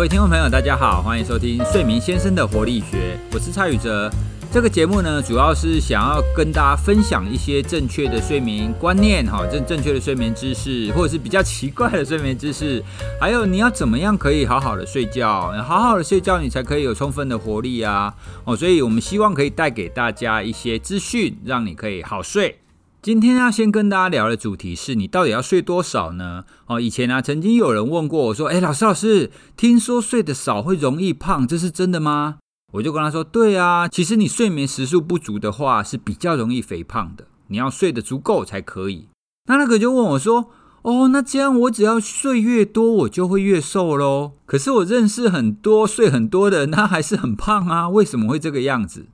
各位听众朋友，大家好，欢迎收听睡眠先生的活力学，我是蔡宇哲。这个节目呢，主要是想要跟大家分享一些正确的睡眠观念，哈，正正确的睡眠知识，或者是比较奇怪的睡眠知识，还有你要怎么样可以好好的睡觉，好好的睡觉，你才可以有充分的活力啊，哦，所以我们希望可以带给大家一些资讯，让你可以好睡。今天要先跟大家聊的主题是你到底要睡多少呢？哦，以前啊，曾经有人问过我说：“哎，老师老师，听说睡得少会容易胖，这是真的吗？”我就跟他说：“对啊，其实你睡眠时数不足的话是比较容易肥胖的，你要睡得足够才可以。”那那个就问我说：“哦，那这样我只要睡越多，我就会越瘦喽？可是我认识很多睡很多的人，他还是很胖啊，为什么会这个样子？”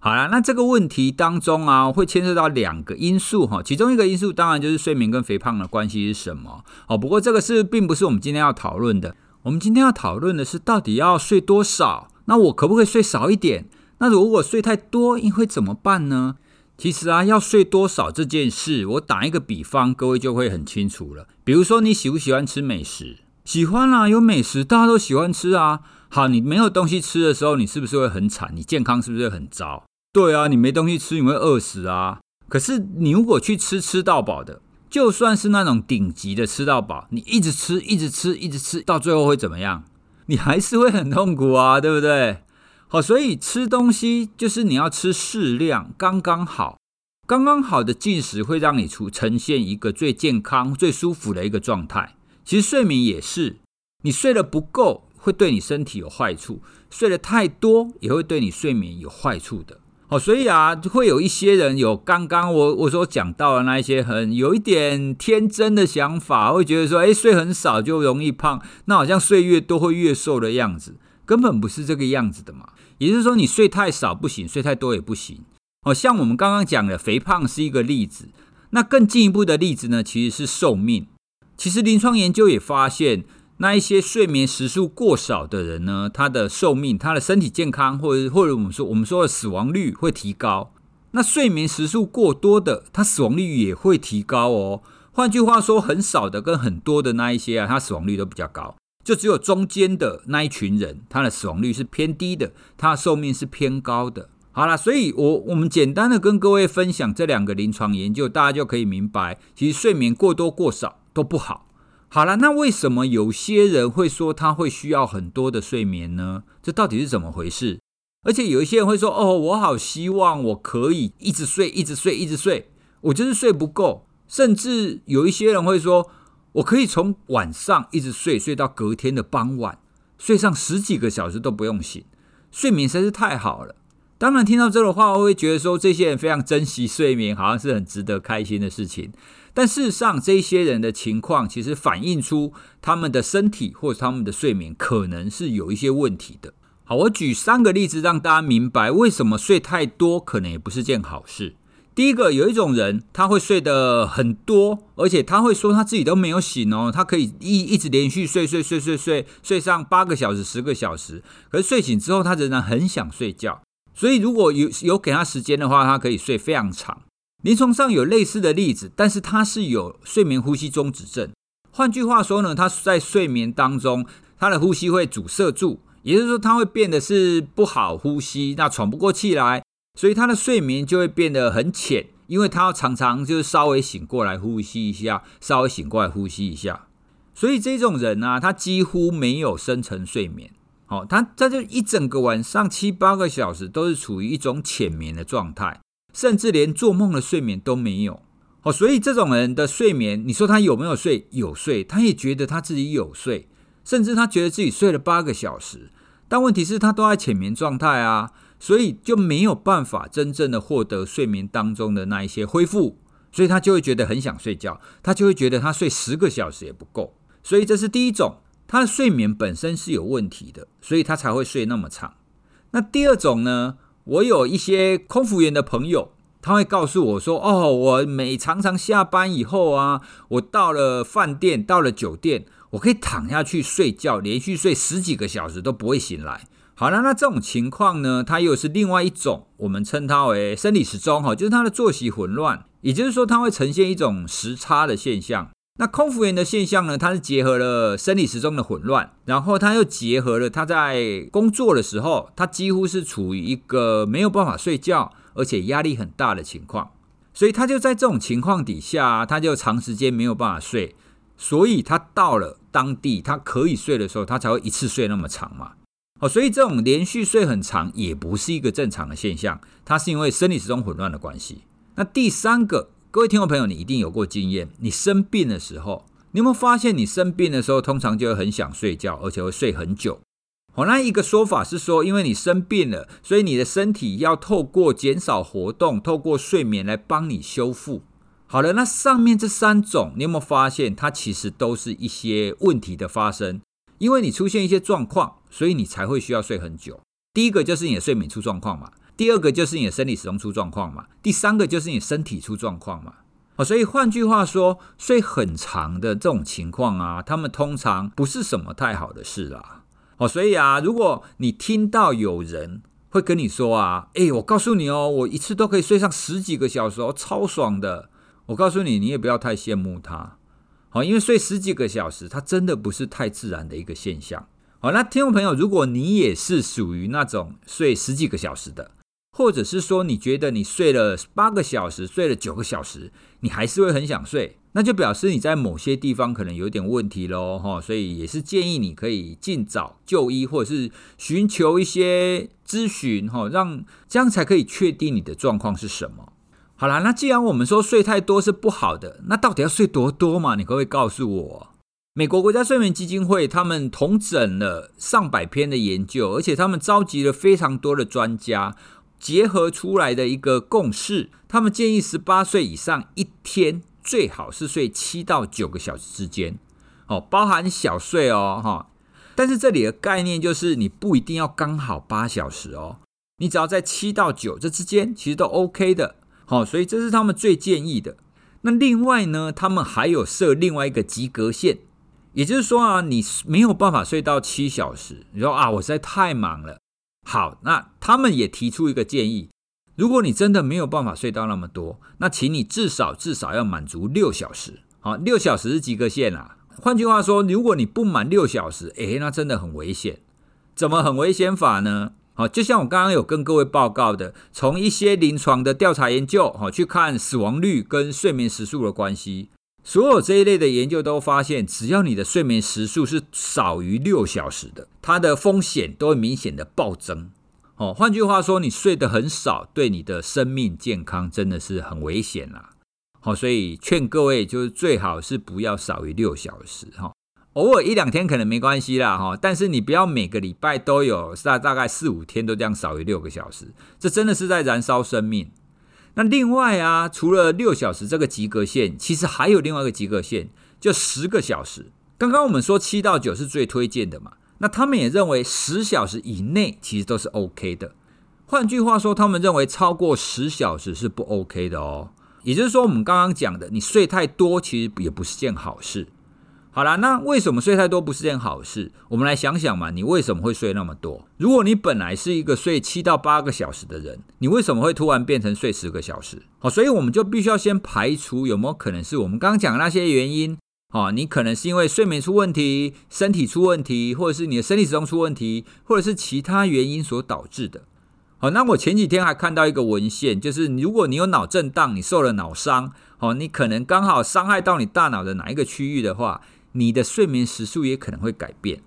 好了，那这个问题当中啊，会牵涉到两个因素哈，其中一个因素当然就是睡眠跟肥胖的关系是什么哦。不过这个是并不是我们今天要讨论的，我们今天要讨论的是到底要睡多少？那我可不可以睡少一点？那如果睡太多，应会怎么办呢？其实啊，要睡多少这件事，我打一个比方，各位就会很清楚了。比如说，你喜不喜欢吃美食？喜欢啊，有美食大家都喜欢吃啊。好，你没有东西吃的时候，你是不是会很惨？你健康是不是会很糟？对啊，你没东西吃，你会饿死啊。可是你如果去吃吃到饱的，就算是那种顶级的吃到饱，你一直吃，一直吃，一直吃，到最后会怎么样？你还是会很痛苦啊，对不对？好，所以吃东西就是你要吃适量，刚刚好，刚刚好的进食会让你出呈现一个最健康、最舒服的一个状态。其实睡眠也是，你睡得不够会对你身体有坏处，睡得太多也会对你睡眠有坏处的。哦，所以啊，会有一些人有刚刚我我所讲到的那一些很有一点天真的想法，会觉得说，哎，睡很少就容易胖，那好像睡越多会越瘦的样子，根本不是这个样子的嘛。也就是说，你睡太少不行，睡太多也不行。哦，像我们刚刚讲的肥胖是一个例子，那更进一步的例子呢，其实是寿命。其实临床研究也发现。那一些睡眠时数过少的人呢，他的寿命、他的身体健康，或者或者我们说我们说的死亡率会提高。那睡眠时数过多的，他死亡率也会提高哦。换句话说，很少的跟很多的那一些啊，他死亡率都比较高。就只有中间的那一群人，他的死亡率是偏低的，他的寿命是偏高的。好了，所以我我们简单的跟各位分享这两个临床研究，大家就可以明白，其实睡眠过多过少都不好。好了，那为什么有些人会说他会需要很多的睡眠呢？这到底是怎么回事？而且有一些人会说：“哦，我好希望我可以一直睡，一直睡，一直睡，我就是睡不够。”甚至有一些人会说：“我可以从晚上一直睡，睡到隔天的傍晚，睡上十几个小时都不用醒，睡眠实在是太好了。”当然，听到这个话，我会觉得说这些人非常珍惜睡眠，好像是很值得开心的事情。但事实上，这些人的情况其实反映出他们的身体或者他们的睡眠可能是有一些问题的。好，我举三个例子让大家明白为什么睡太多可能也不是件好事。第一个，有一种人他会睡得很多，而且他会说他自己都没有醒哦，他可以一一直连续睡睡睡睡睡睡上八个小时、十个小时，可是睡醒之后他仍然很想睡觉。所以如果有有给他时间的话，他可以睡非常长。临床上有类似的例子，但是他是有睡眠呼吸中止症。换句话说呢，他在睡眠当中，他的呼吸会阻塞住，也就是说，他会变得是不好呼吸，那喘不过气来，所以他的睡眠就会变得很浅，因为他要常常就是稍微醒过来呼吸一下，稍微醒过来呼吸一下。所以这种人呢，他几乎没有深层睡眠，好，他他就一整个晚上七八个小时都是处于一种浅眠的状态。甚至连做梦的睡眠都没有，哦，所以这种人的睡眠，你说他有没有睡？有睡，他也觉得他自己有睡，甚至他觉得自己睡了八个小时，但问题是，他都在浅眠状态啊，所以就没有办法真正的获得睡眠当中的那一些恢复，所以他就会觉得很想睡觉，他就会觉得他睡十个小时也不够，所以这是第一种，他的睡眠本身是有问题的，所以他才会睡那么长。那第二种呢？我有一些空服员的朋友，他会告诉我说：“哦，我每常常下班以后啊，我到了饭店，到了酒店，我可以躺下去睡觉，连续睡十几个小时都不会醒来。”好了，那这种情况呢，它又是另外一种，我们称它为生理时钟哈，就是它的作息混乱，也就是说，它会呈现一种时差的现象。那空腹炎的现象呢，它是结合了生理时钟的混乱，然后它又结合了他在工作的时候，他几乎是处于一个没有办法睡觉，而且压力很大的情况，所以他就在这种情况底下，他就长时间没有办法睡，所以他到了当地他可以睡的时候，他才会一次睡那么长嘛。哦，所以这种连续睡很长也不是一个正常的现象，它是因为生理时钟混乱的关系。那第三个。各位听众朋友，你一定有过经验。你生病的时候，你有没有发现，你生病的时候，通常就会很想睡觉，而且会睡很久。好，那一个说法是说，因为你生病了，所以你的身体要透过减少活动，透过睡眠来帮你修复。好了，那上面这三种，你有没有发现，它其实都是一些问题的发生？因为你出现一些状况，所以你才会需要睡很久。第一个就是你的睡眠出状况嘛。第二个就是你的生理时钟出状况嘛，第三个就是你身体出状况嘛。哦，所以换句话说，睡很长的这种情况啊，他们通常不是什么太好的事啦。哦，所以啊，如果你听到有人会跟你说啊，哎，我告诉你哦，我一次都可以睡上十几个小时哦，超爽的。我告诉你，你也不要太羡慕他。好，因为睡十几个小时，它真的不是太自然的一个现象。好，那听众朋友，如果你也是属于那种睡十几个小时的，或者是说，你觉得你睡了八个小时，睡了九个小时，你还是会很想睡，那就表示你在某些地方可能有点问题喽，哈，所以也是建议你可以尽早就医，或者是寻求一些咨询，哈，让这样才可以确定你的状况是什么。好啦，那既然我们说睡太多是不好的，那到底要睡多多嘛？你可不可以告诉我？美国国家睡眠基金会他们统整了上百篇的研究，而且他们召集了非常多的专家。结合出来的一个共识，他们建议十八岁以上一天最好是睡七到九个小时之间，哦，包含小睡哦，哈。但是这里的概念就是你不一定要刚好八小时哦，你只要在七到九这之间，其实都 OK 的，好，所以这是他们最建议的。那另外呢，他们还有设另外一个及格线，也就是说啊，你没有办法睡到七小时，你说啊，我实在太忙了。好，那他们也提出一个建议：如果你真的没有办法睡到那么多，那请你至少至少要满足六小时。好，六小时是及格线啊。换句话说，如果你不满六小时，诶，那真的很危险。怎么很危险法呢？好，就像我刚刚有跟各位报告的，从一些临床的调查研究，好去看死亡率跟睡眠时数的关系。所有这一类的研究都发现，只要你的睡眠时数是少于六小时的，它的风险都会明显的暴增。哦，换句话说，你睡得很少，对你的生命健康真的是很危险啦。好，所以劝各位就是最好是不要少于六小时哈，偶尔一两天可能没关系啦哈，但是你不要每个礼拜都有大大概四五天都这样少于六个小时，这真的是在燃烧生命。那另外啊，除了六小时这个及格线，其实还有另外一个及格线，就十个小时。刚刚我们说七到九是最推荐的嘛，那他们也认为十小时以内其实都是 OK 的。换句话说，他们认为超过十小时是不 OK 的哦。也就是说，我们刚刚讲的，你睡太多其实也不是件好事。好啦，那为什么睡太多不是件好事？我们来想想嘛，你为什么会睡那么多？如果你本来是一个睡七到八个小时的人，你为什么会突然变成睡十个小时？好，所以我们就必须要先排除有没有可能是我们刚刚讲的那些原因。好，你可能是因为睡眠出问题、身体出问题，或者是你的生理时钟出问题，或者是其他原因所导致的。好，那我前几天还看到一个文献，就是如果你有脑震荡，你受了脑伤，好，你可能刚好伤害到你大脑的哪一个区域的话。你的睡眠时数也可能会改变，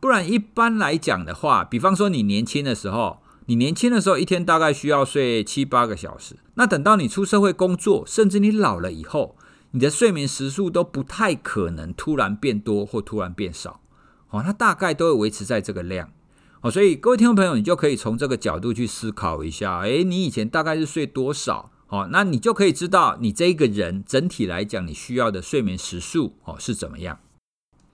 不然一般来讲的话，比方说你年轻的时候，你年轻的时候一天大概需要睡七八个小时，那等到你出社会工作，甚至你老了以后，你的睡眠时数都不太可能突然变多或突然变少，哦，它大概都会维持在这个量，哦，所以各位听众朋友，你就可以从这个角度去思考一下，诶，你以前大概是睡多少？哦，那你就可以知道你这一个人整体来讲，你需要的睡眠时数哦是怎么样。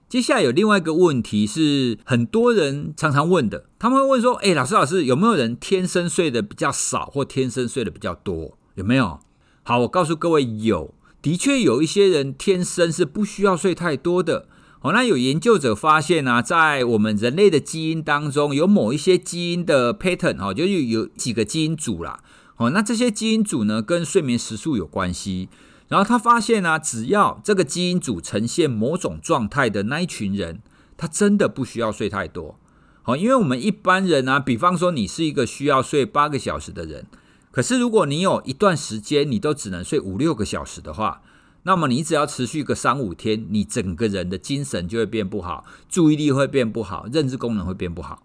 接下来有另外一个问题是很多人常常问的，他们会问说：“哎，老师老师，有没有人天生睡得比较少，或天生睡得比较多？有没有？”好，我告诉各位，有，的确有一些人天生是不需要睡太多的。哦，那有研究者发现呢，在我们人类的基因当中，有某一些基因的 pattern 哈，就是有几个基因组啦。哦，那这些基因组呢，跟睡眠时数有关系。然后他发现啊，只要这个基因组呈现某种状态的那一群人，他真的不需要睡太多。好，因为我们一般人啊，比方说你是一个需要睡八个小时的人，可是如果你有一段时间你都只能睡五六个小时的话，那么你只要持续个三五天，你整个人的精神就会变不好，注意力会变不好，认知功能会变不好。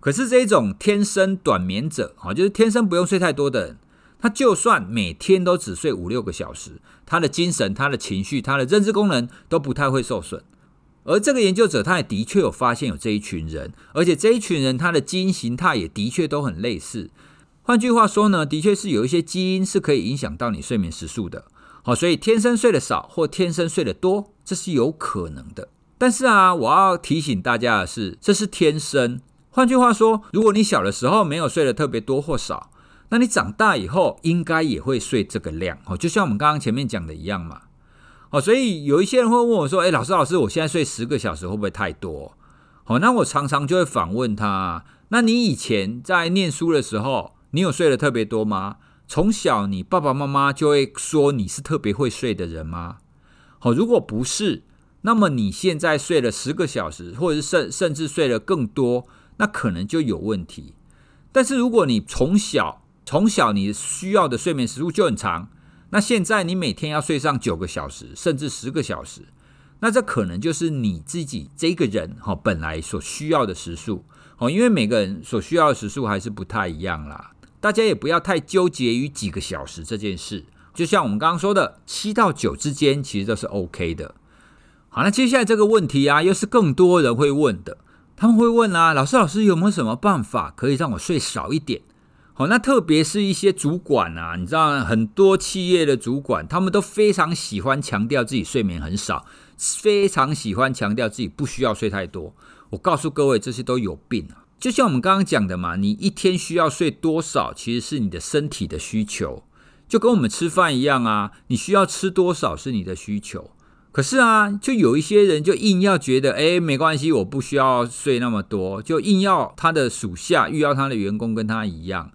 可是这种天生短眠者，哈，就是天生不用睡太多的人。他就算每天都只睡五六个小时，他的精神、他的情绪、他的认知功能都不太会受损。而这个研究者他也的确有发现有这一群人，而且这一群人他的基因形态也的确都很类似。换句话说呢，的确是有一些基因是可以影响到你睡眠时数的。好，所以天生睡得少或天生睡得多，这是有可能的。但是啊，我要提醒大家的是，这是天生。换句话说，如果你小的时候没有睡得特别多或少，那你长大以后应该也会睡这个量哦，就像我们刚刚前面讲的一样嘛。哦，所以有一些人会问我说：“哎，老师，老师，我现在睡十个小时会不会太多？”好，那我常常就会反问他：“那你以前在念书的时候，你有睡得特别多吗？从小你爸爸妈妈就会说你是特别会睡的人吗？”好，如果不是，那么你现在睡了十个小时，或者是甚甚至睡了更多，那可能就有问题。但是如果你从小从小你需要的睡眠时数就很长，那现在你每天要睡上九个小时，甚至十个小时，那这可能就是你自己这个人哈本来所需要的时数哦，因为每个人所需要的时数还是不太一样啦。大家也不要太纠结于几个小时这件事，就像我们刚刚说的，七到九之间其实都是 OK 的。好，那接下来这个问题啊，又是更多人会问的，他们会问啊，老师老师有没有什么办法可以让我睡少一点？哦，那特别是一些主管啊，你知道很多企业的主管，他们都非常喜欢强调自己睡眠很少，非常喜欢强调自己不需要睡太多。我告诉各位，这些都有病啊！就像我们刚刚讲的嘛，你一天需要睡多少，其实是你的身体的需求，就跟我们吃饭一样啊，你需要吃多少是你的需求。可是啊，就有一些人就硬要觉得，哎，没关系，我不需要睡那么多，就硬要他的属下，遇到他的员工跟他一样。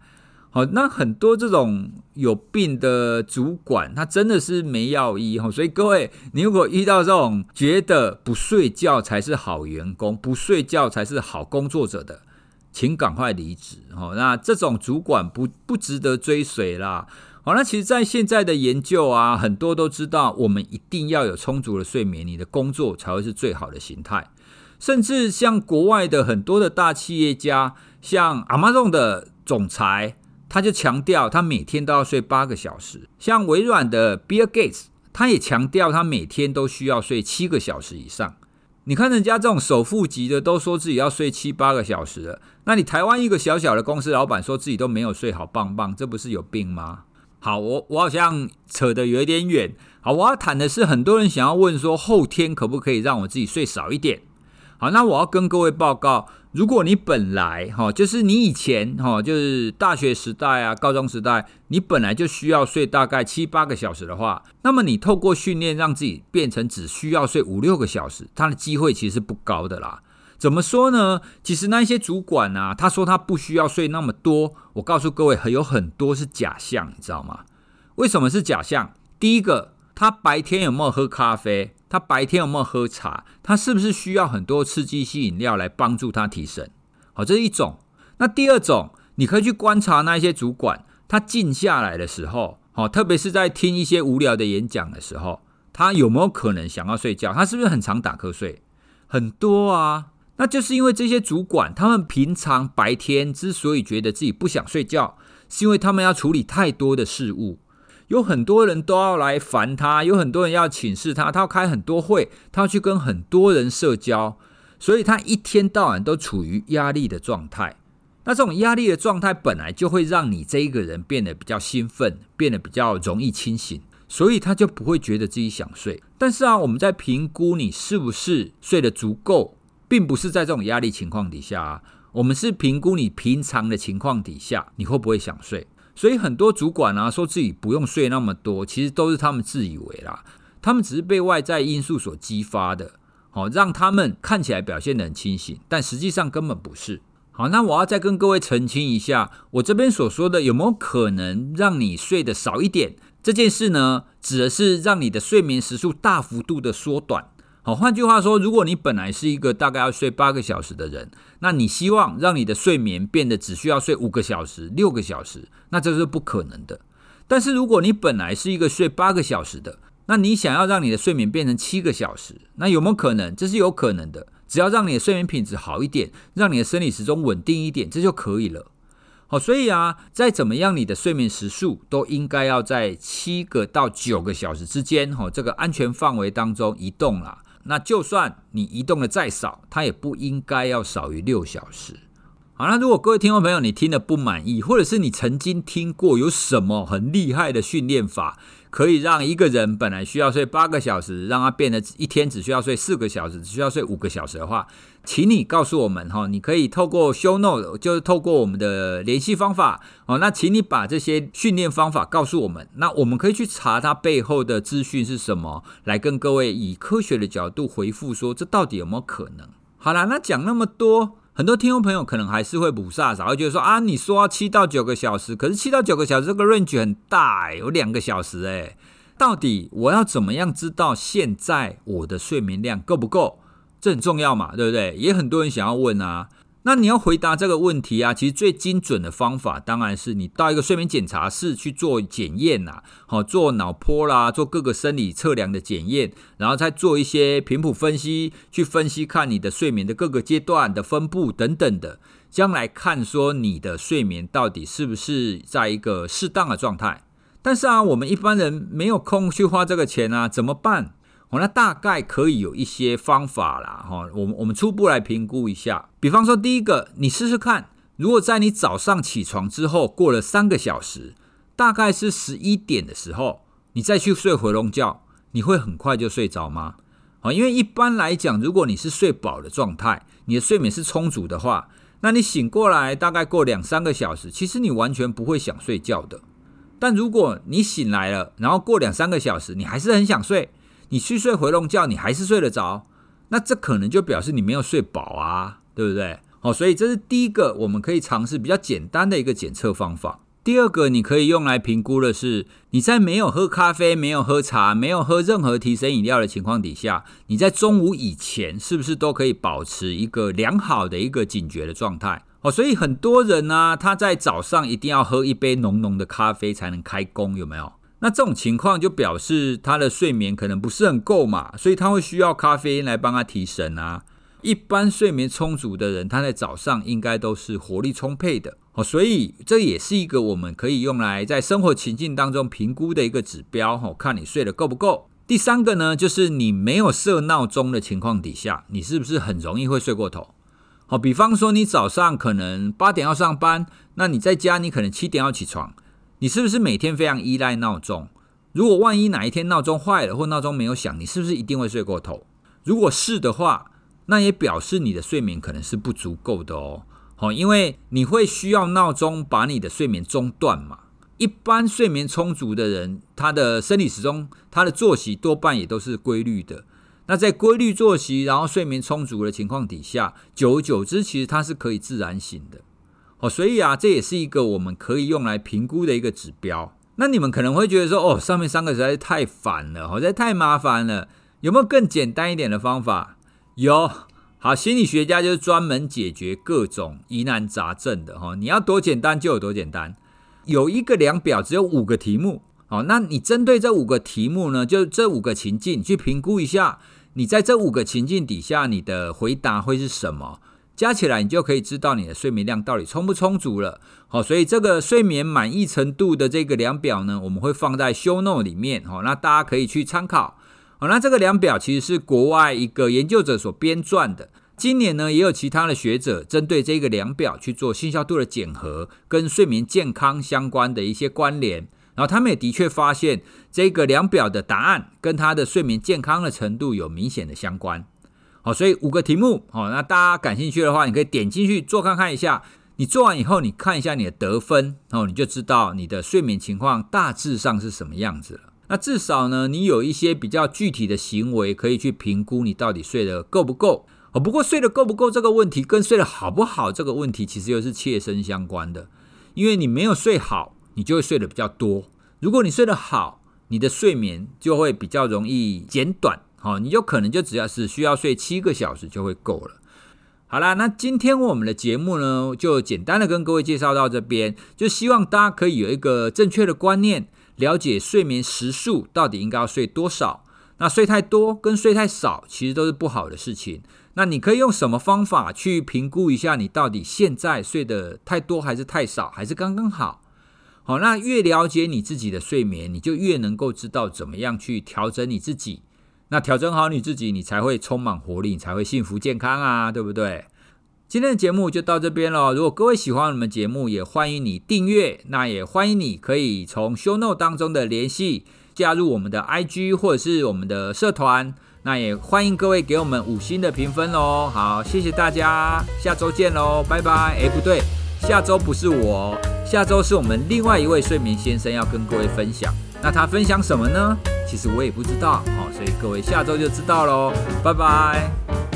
好，那很多这种有病的主管，他真的是没药医哈。所以各位，你如果遇到这种觉得不睡觉才是好员工，不睡觉才是好工作者的，请赶快离职哦。那这种主管不不值得追随啦。好，那其实，在现在的研究啊，很多都知道，我们一定要有充足的睡眠，你的工作才会是最好的形态。甚至像国外的很多的大企业家，像 Amazon 的总裁。他就强调，他每天都要睡八个小时。像微软的 Bill Gates，他也强调，他每天都需要睡七个小时以上。你看人家这种首富级的，都说自己要睡七八个小时了。那你台湾一个小小的公司老板说自己都没有睡好，棒棒，这不是有病吗？好，我我好像扯得有点远。好，我要谈的是，很多人想要问说，后天可不可以让我自己睡少一点？好，那我要跟各位报告。如果你本来哈，就是你以前哈，就是大学时代啊、高中时代，你本来就需要睡大概七八个小时的话，那么你透过训练让自己变成只需要睡五六个小时，它的机会其实不高的啦。怎么说呢？其实那些主管啊，他说他不需要睡那么多，我告诉各位，还有很多是假象，你知道吗？为什么是假象？第一个，他白天有没有喝咖啡？他白天有没有喝茶？他是不是需要很多刺激性饮料来帮助他提神？好，这是一种。那第二种，你可以去观察那些主管，他静下来的时候，好，特别是在听一些无聊的演讲的时候，他有没有可能想要睡觉？他是不是很常打瞌睡？很多啊，那就是因为这些主管，他们平常白天之所以觉得自己不想睡觉，是因为他们要处理太多的事物。有很多人都要来烦他，有很多人要请示他，他要开很多会，他要去跟很多人社交，所以他一天到晚都处于压力的状态。那这种压力的状态本来就会让你这一个人变得比较兴奋，变得比较容易清醒，所以他就不会觉得自己想睡。但是啊，我们在评估你是不是睡得足够，并不是在这种压力情况底下啊，我们是评估你平常的情况底下，你会不会想睡。所以很多主管啊，说自己不用睡那么多，其实都是他们自以为啦。他们只是被外在因素所激发的，好让他们看起来表现得很清醒，但实际上根本不是。好，那我要再跟各位澄清一下，我这边所说的有没有可能让你睡得少一点，这件事呢，指的是让你的睡眠时数大幅度的缩短。好，换句话说，如果你本来是一个大概要睡八个小时的人，那你希望让你的睡眠变得只需要睡五个小时、六个小时，那这是不可能的。但是如果你本来是一个睡八个小时的，那你想要让你的睡眠变成七个小时，那有没有可能？这是有可能的。只要让你的睡眠品质好一点，让你的生理时钟稳定一点，这就可以了。好，所以啊，再怎么样，你的睡眠时数都应该要在七个到九个小时之间，哈，这个安全范围当中移动啦。那就算你移动的再少，它也不应该要少于六小时。好，那如果各位听众朋友你听的不满意，或者是你曾经听过有什么很厉害的训练法？可以让一个人本来需要睡八个小时，让他变得一天只需要睡四个小时，只需要睡五个小时的话，请你告诉我们哈，你可以透过 show note，就是透过我们的联系方法哦，那请你把这些训练方法告诉我们，那我们可以去查它背后的资讯是什么，来跟各位以科学的角度回复说这到底有没有可能？好了，那讲那么多。很多听众朋友可能还是会补煞煞，会觉得说啊，你说七到九个小时，可是七到九个小时这个 range 很大，有两个小时哎，到底我要怎么样知道现在我的睡眠量够不够？这很重要嘛，对不对？也很多人想要问啊。那你要回答这个问题啊，其实最精准的方法当然是你到一个睡眠检查室去做检验呐，好做脑波啦，做各个生理测量的检验，然后再做一些频谱分析，去分析看你的睡眠的各个阶段的分布等等的，将来看说你的睡眠到底是不是在一个适当的状态。但是啊，我们一般人没有空去花这个钱啊，怎么办？哦，那大概可以有一些方法啦，哈，我们我们初步来评估一下。比方说，第一个，你试试看，如果在你早上起床之后过了三个小时，大概是十一点的时候，你再去睡回笼觉，你会很快就睡着吗？啊，因为一般来讲，如果你是睡饱的状态，你的睡眠是充足的话，那你醒过来大概过两三个小时，其实你完全不会想睡觉的。但如果你醒来了，然后过两三个小时，你还是很想睡。你去睡回笼觉，你还是睡得着，那这可能就表示你没有睡饱啊，对不对？好，所以这是第一个我们可以尝试比较简单的一个检测方法。第二个你可以用来评估的是，你在没有喝咖啡、没有喝茶、没有喝任何提神饮料的情况底下，你在中午以前是不是都可以保持一个良好的一个警觉的状态？哦，所以很多人呢，他在早上一定要喝一杯浓浓的咖啡才能开工，有没有？那这种情况就表示他的睡眠可能不是很够嘛，所以他会需要咖啡因来帮他提神啊。一般睡眠充足的人，他在早上应该都是活力充沛的哦，所以这也是一个我们可以用来在生活情境当中评估的一个指标哦，看你睡得够不够。第三个呢，就是你没有设闹钟的情况底下，你是不是很容易会睡过头？好，比方说你早上可能八点要上班，那你在家你可能七点要起床。你是不是每天非常依赖闹钟？如果万一哪一天闹钟坏了或闹钟没有响，你是不是一定会睡过头？如果是的话，那也表示你的睡眠可能是不足够的哦。好，因为你会需要闹钟把你的睡眠中断嘛。一般睡眠充足的人，他的生理时钟、他的作息多半也都是规律的。那在规律作息，然后睡眠充足的情况底下，久而久之，其实他是可以自然醒的。哦，所以啊，这也是一个我们可以用来评估的一个指标。那你们可能会觉得说，哦，上面三个实在是太烦了，实在太麻烦了。有没有更简单一点的方法？有，好，心理学家就是专门解决各种疑难杂症的哈。你要多简单就有多简单。有一个量表，只有五个题目。好，那你针对这五个题目呢，就这五个情境去评估一下，你在这五个情境底下，你的回答会是什么？加起来，你就可以知道你的睡眠量到底充不充足了。好，所以这个睡眠满意程度的这个量表呢，我们会放在 show no 里面。好，那大家可以去参考。好，那这个量表其实是国外一个研究者所编撰的。今年呢，也有其他的学者针对这个量表去做信效度的检核，跟睡眠健康相关的一些关联。然后他们也的确发现，这个量表的答案跟他的睡眠健康的程度有明显的相关。好，所以五个题目，好，那大家感兴趣的话，你可以点进去做看看一下。你做完以后，你看一下你的得分，哦，你就知道你的睡眠情况大致上是什么样子了。那至少呢，你有一些比较具体的行为可以去评估你到底睡得够不够。哦，不过睡得够不够这个问题，跟睡得好不好这个问题，其实又是切身相关的。因为你没有睡好，你就会睡得比较多。如果你睡得好，你的睡眠就会比较容易减短，好，你就可能就只要是需要睡七个小时就会够了。好啦，那今天我们的节目呢，就简单的跟各位介绍到这边，就希望大家可以有一个正确的观念，了解睡眠时数到底应该要睡多少。那睡太多跟睡太少，其实都是不好的事情。那你可以用什么方法去评估一下，你到底现在睡得太多还是太少，还是刚刚好？好，那越了解你自己的睡眠，你就越能够知道怎么样去调整你自己。那调整好你自己，你才会充满活力，你才会幸福健康啊，对不对？今天的节目就到这边了。如果各位喜欢我们节目，也欢迎你订阅。那也欢迎你可以从 Show Note 当中的联系加入我们的 IG 或者是我们的社团。那也欢迎各位给我们五星的评分哦。好，谢谢大家，下周见喽，拜拜。哎，不对，下周不是我，下周是我们另外一位睡眠先生要跟各位分享。那他分享什么呢？其实我也不知道，好，所以各位下周就知道喽，拜拜。